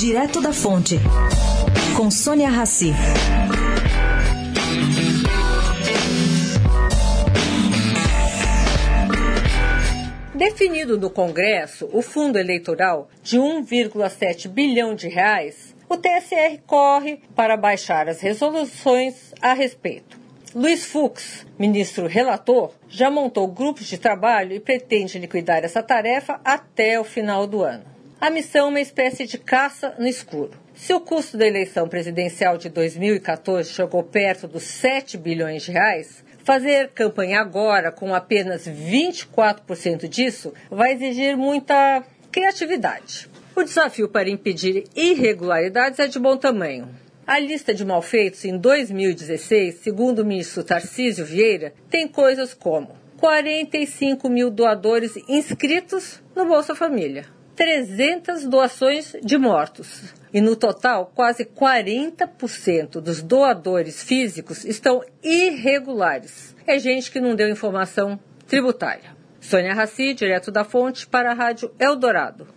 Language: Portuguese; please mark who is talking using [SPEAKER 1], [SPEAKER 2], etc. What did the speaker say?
[SPEAKER 1] Direto da Fonte, com Sônia Rassi.
[SPEAKER 2] Definido no Congresso o fundo eleitoral de 1,7 bilhão de reais, o TSR corre para baixar as resoluções a respeito. Luiz Fux, ministro relator, já montou grupos de trabalho e pretende liquidar essa tarefa até o final do ano. A missão é uma espécie de caça no escuro. Se o custo da eleição presidencial de 2014 chegou perto dos 7 bilhões de reais, fazer campanha agora com apenas 24% disso vai exigir muita criatividade. O desafio para impedir irregularidades é de bom tamanho. A lista de malfeitos em 2016, segundo o ministro Tarcísio Vieira, tem coisas como 45 mil doadores inscritos no Bolsa Família, 300 doações de mortos. E no total, quase 40% dos doadores físicos estão irregulares. É gente que não deu informação tributária. Sônia Raci, direto da fonte, para a Rádio Eldorado.